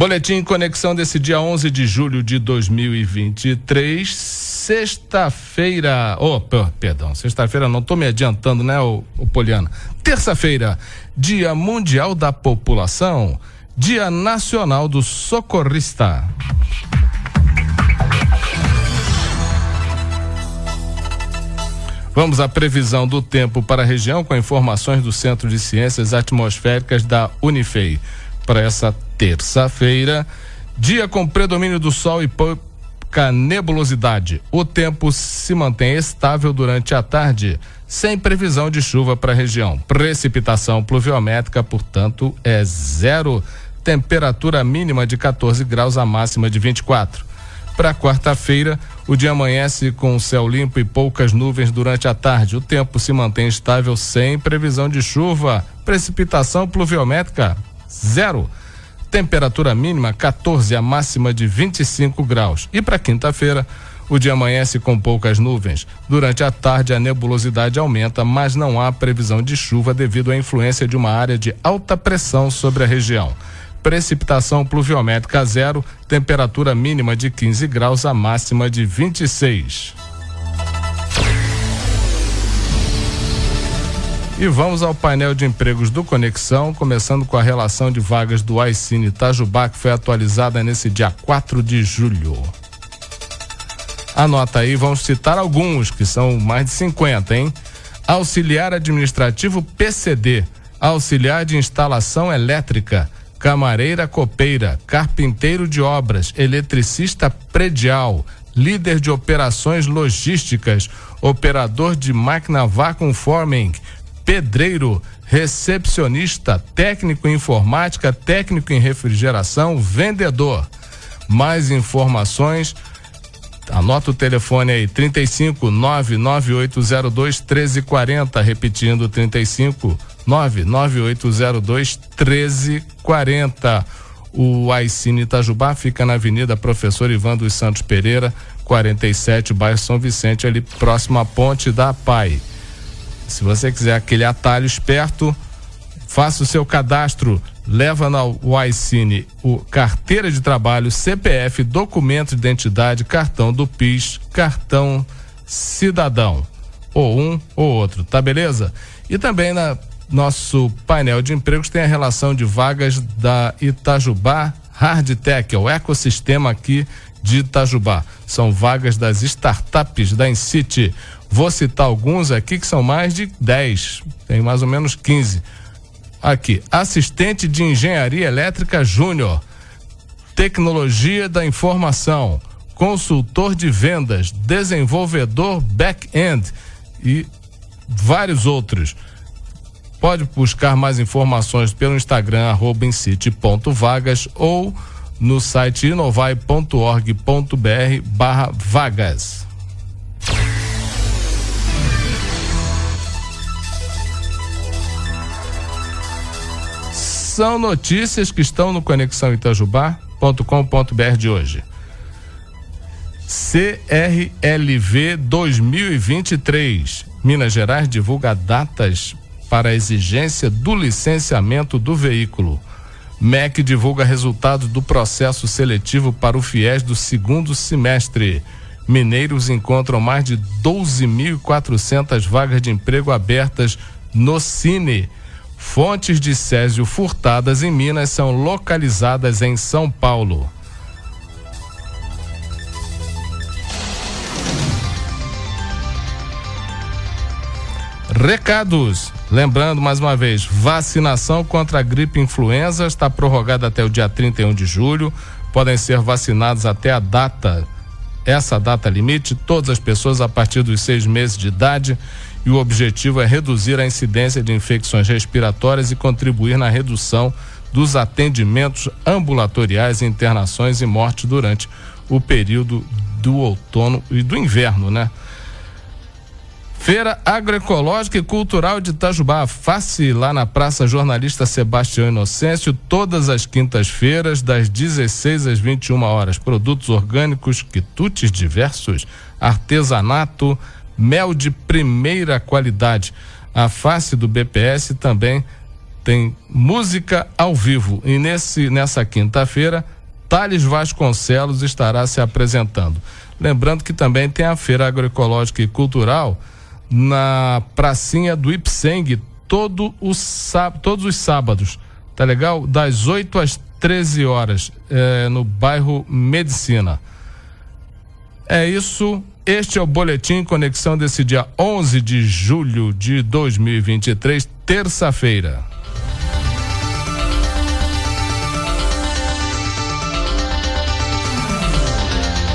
Boletim Conexão desse dia 11 de julho de 2023, sexta-feira. Oh, perdão, sexta-feira não estou me adiantando, né, o, Poliana? Terça-feira, Dia Mundial da População, Dia Nacional do Socorrista. Vamos à previsão do tempo para a região com informações do Centro de Ciências Atmosféricas da Unifei. Para essa terça-feira, dia com predomínio do sol e pouca nebulosidade. O tempo se mantém estável durante a tarde, sem previsão de chuva para a região. Precipitação pluviométrica, portanto, é zero. Temperatura mínima de 14 graus, a máxima de 24. Para quarta-feira, o dia amanhece com céu limpo e poucas nuvens durante a tarde. O tempo se mantém estável sem previsão de chuva. Precipitação pluviométrica zero. Temperatura mínima 14, a máxima de 25 graus. E para quinta-feira, o dia amanhece com poucas nuvens. Durante a tarde, a nebulosidade aumenta, mas não há previsão de chuva devido à influência de uma área de alta pressão sobre a região precipitação pluviométrica zero, temperatura mínima de 15 graus, a máxima de 26. E vamos ao painel de empregos do Conexão, começando com a relação de vagas do Aicine Itajubá, que foi atualizada nesse dia 4 de julho. Anota aí, vamos citar alguns, que são mais de 50, hein? Auxiliar administrativo PCD, auxiliar de instalação elétrica, camareira copeira, carpinteiro de obras, eletricista predial, líder de operações logísticas, operador de máquina vacuum forming, pedreiro, recepcionista, técnico em informática, técnico em refrigeração, vendedor. Mais informações, anota o telefone aí, 35 99802 1340, repetindo 35 99802 1340. O Aicine Itajubá fica na Avenida Professor Ivan dos Santos Pereira, 47, bairro São Vicente, ali próximo à Ponte da Pai. Se você quiser aquele atalho esperto, faça o seu cadastro, leva na Aicine o carteira de trabalho, CPF, documento de identidade, cartão do PIS, cartão cidadão, ou um ou outro, tá beleza? E também na nosso painel de empregos tem a relação de vagas da Itajubá Hardtech, é o ecossistema aqui de Itajubá. São vagas das startups da Incity. Vou citar alguns aqui que são mais de 10, tem mais ou menos 15. Aqui, assistente de engenharia elétrica júnior, tecnologia da informação, consultor de vendas, desenvolvedor back-end e vários outros. Pode buscar mais informações pelo Instagram, arroba incite.vagas ou no site inovai.org.br barra vagas. São notícias que estão no Conexão Itajubá.com.br de hoje. CRLV 2023. Minas Gerais divulga datas para a exigência do licenciamento do veículo. MEC divulga resultados do processo seletivo para o FIES do segundo semestre. Mineiros encontram mais de 12.400 vagas de emprego abertas no Cine. Fontes de Césio furtadas em Minas são localizadas em São Paulo. Recados. Lembrando mais uma vez, vacinação contra a gripe influenza está prorrogada até o dia 31 de julho. Podem ser vacinados até a data, essa data limite, todas as pessoas a partir dos seis meses de idade. E o objetivo é reduzir a incidência de infecções respiratórias e contribuir na redução dos atendimentos ambulatoriais, internações e mortes durante o período do outono e do inverno, né? Feira Agroecológica e Cultural de Itajubá, face lá na Praça Jornalista Sebastião Inocêncio, todas as quintas-feiras, das 16 às 21 horas. Produtos orgânicos, quitutes diversos, artesanato, mel de primeira qualidade. A face do BPS também tem música ao vivo e nesse nessa quinta-feira Thales Vasconcelos estará se apresentando. Lembrando que também tem a Feira Agroecológica e Cultural na pracinha do Ipseng todo o, todos os sábados, tá legal? Das 8 às 13 horas, é, no bairro Medicina. É isso. Este é o Boletim Conexão desse dia 11 de julho de 2023, terça-feira.